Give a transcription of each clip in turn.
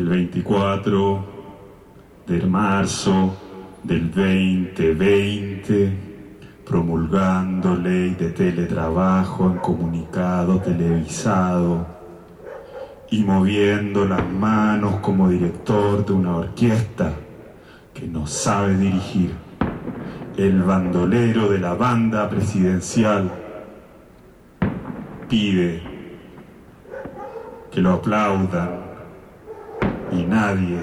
el 24 de marzo del 2020, promulgando ley de teletrabajo en comunicado televisado y moviendo las manos como director de una orquesta que no sabe dirigir, el bandolero de la banda presidencial pide que lo aplaudan y nadie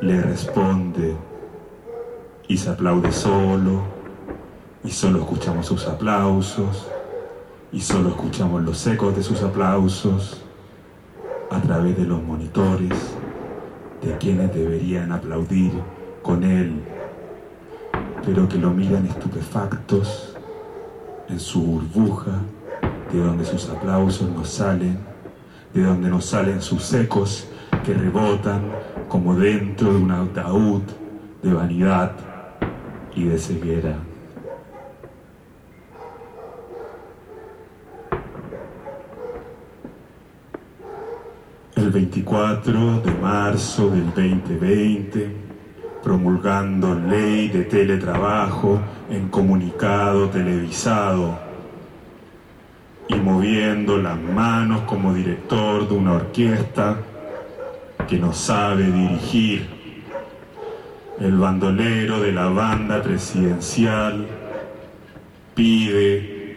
le responde y se aplaude solo y solo escuchamos sus aplausos y solo escuchamos los ecos de sus aplausos a través de los monitores de quienes deberían aplaudir con él, pero que lo miran estupefactos en su burbuja de donde sus aplausos no salen, de donde no salen sus ecos que rebotan como dentro de un ataúd de vanidad y de ceguera. El 24 de marzo del 2020, promulgando ley de teletrabajo en comunicado televisado y moviendo las manos como director de una orquesta que no sabe dirigir, el bandolero de la banda presidencial pide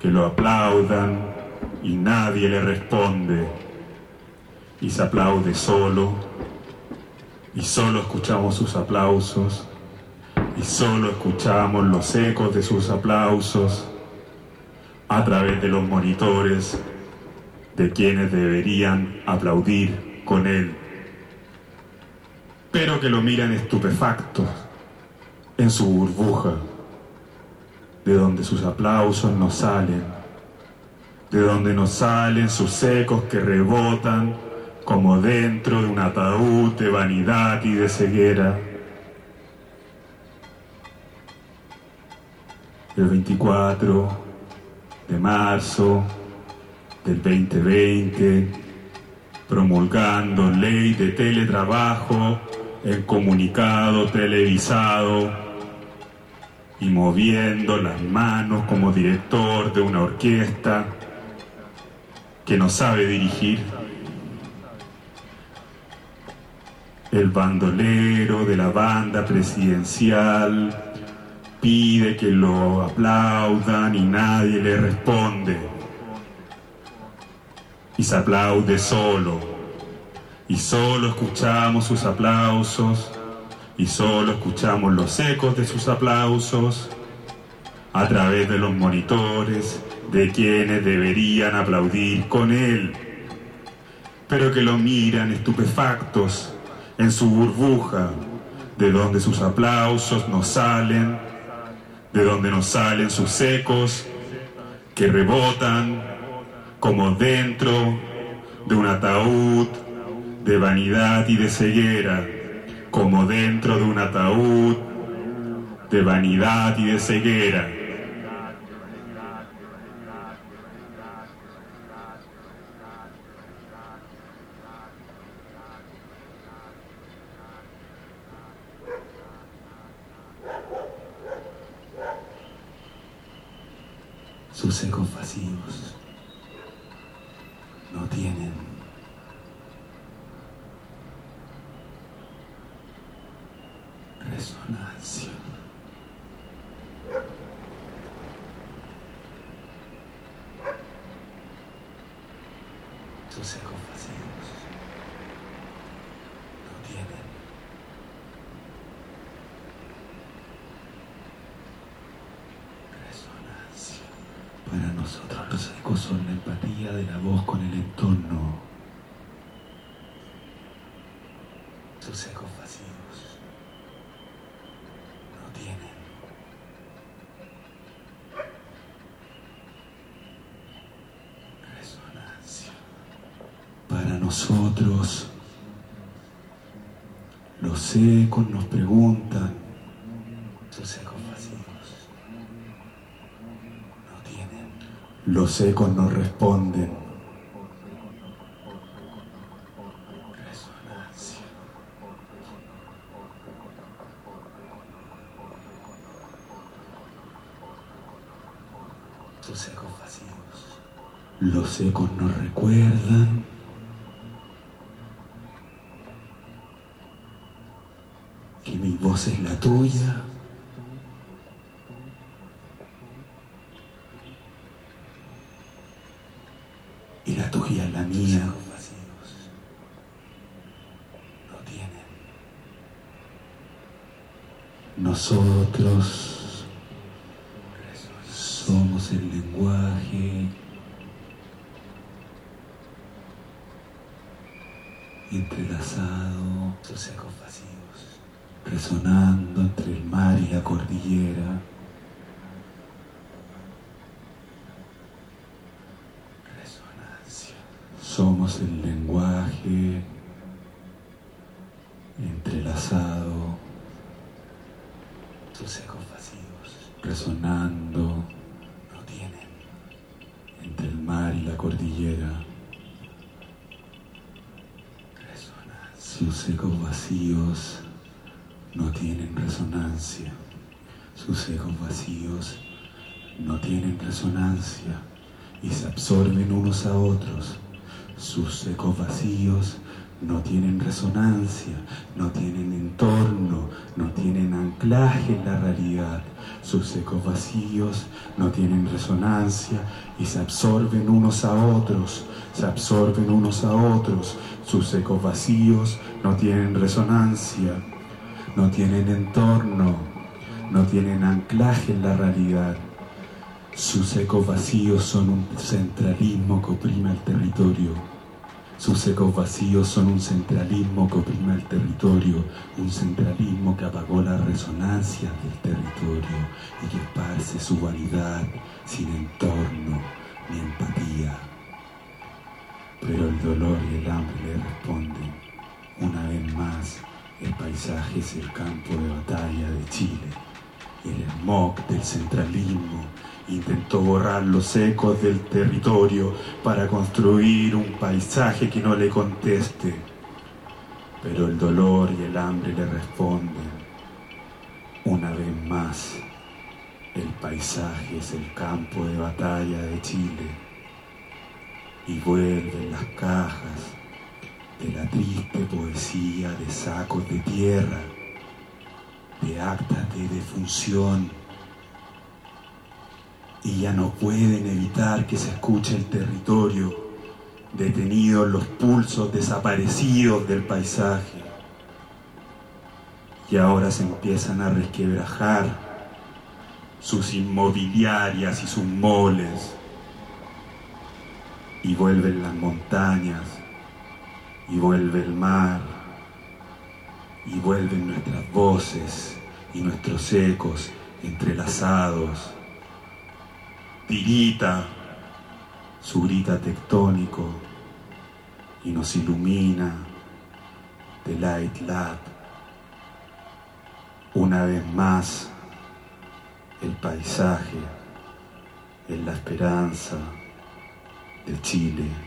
que lo aplaudan y nadie le responde. Y se aplaude solo y solo escuchamos sus aplausos y solo escuchamos los ecos de sus aplausos a través de los monitores de quienes deberían aplaudir con él, pero que lo miran estupefactos en su burbuja, de donde sus aplausos no salen, de donde no salen sus ecos que rebotan como dentro de un ataúd de vanidad y de ceguera. El 24 de marzo del 2020, promulgando ley de teletrabajo en comunicado televisado y moviendo las manos como director de una orquesta que no sabe dirigir. El bandolero de la banda presidencial pide que lo aplaudan y nadie le responde. Y se aplaude solo. Y solo escuchamos sus aplausos. Y solo escuchamos los ecos de sus aplausos a través de los monitores de quienes deberían aplaudir con él, pero que lo miran estupefactos en su burbuja, de donde sus aplausos no salen de donde nos salen sus ecos que rebotan como dentro de un ataúd de vanidad y de ceguera, como dentro de un ataúd de vanidad y de ceguera. sus ecos vacíos no tienen. Resonancia. Sus ecos no tienen resonancia. Para nosotros los ecos son la empatía de la voz con el entorno. Sus ecos vacíos no tienen resonancia. Para nosotros los ecos nos preguntan los ecos nos responden. Resonancia. Sus ecos vacíos. Los ecos nos recuerdan. Que mi voz es la tuya. Y la tuya es la mía. No tienen. Nosotros somos el lenguaje entrelazado, tus ecos vacíos, resonando entre el mar y la cordillera. Resonancia. Somos el lenguaje entrelazado, tus ecos vacíos, resonando, no tienen, entre el mar y la cordillera. Sus ecos vacíos no tienen resonancia. Sus ecos vacíos no tienen resonancia y se absorben unos a otros. Sus ecos vacíos no tienen resonancia, no tienen entorno, no tienen anclaje en la realidad. Sus ecos vacíos no tienen resonancia y se absorben unos a otros, se absorben unos a otros. Sus ecos vacíos no tienen resonancia, no tienen entorno, no tienen anclaje en la realidad. Sus ecos vacíos son un centralismo que oprime el territorio. Sus ecos vacíos son un centralismo que oprime el territorio, un centralismo que apagó las resonancias del territorio y que esparce su vanidad sin entorno ni empatía. Pero el dolor y el hambre le responden. Una vez más, el paisaje es el campo de batalla de Chile. El smog del centralismo intentó borrar los ecos del territorio para construir un paisaje que no le conteste. Pero el dolor y el hambre le responden. Una vez más, el paisaje es el campo de batalla de Chile y vuelven las cajas de la triste poesía de sacos de tierra, de actas de defunción, y ya no pueden evitar que se escuche el territorio, detenidos los pulsos desaparecidos del paisaje, y ahora se empiezan a resquebrajar sus inmobiliarias y sus moles y vuelven las montañas, y vuelve el mar, y vuelven nuestras voces y nuestros ecos entrelazados. Tirita su grita tectónico y nos ilumina The Light Lab. Una vez más, el paisaje es la esperanza de Chile.